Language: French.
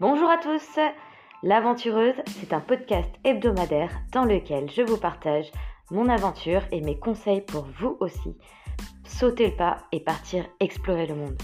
Bonjour à tous L'aventureuse, c'est un podcast hebdomadaire dans lequel je vous partage mon aventure et mes conseils pour vous aussi. Sauter le pas et partir explorer le monde.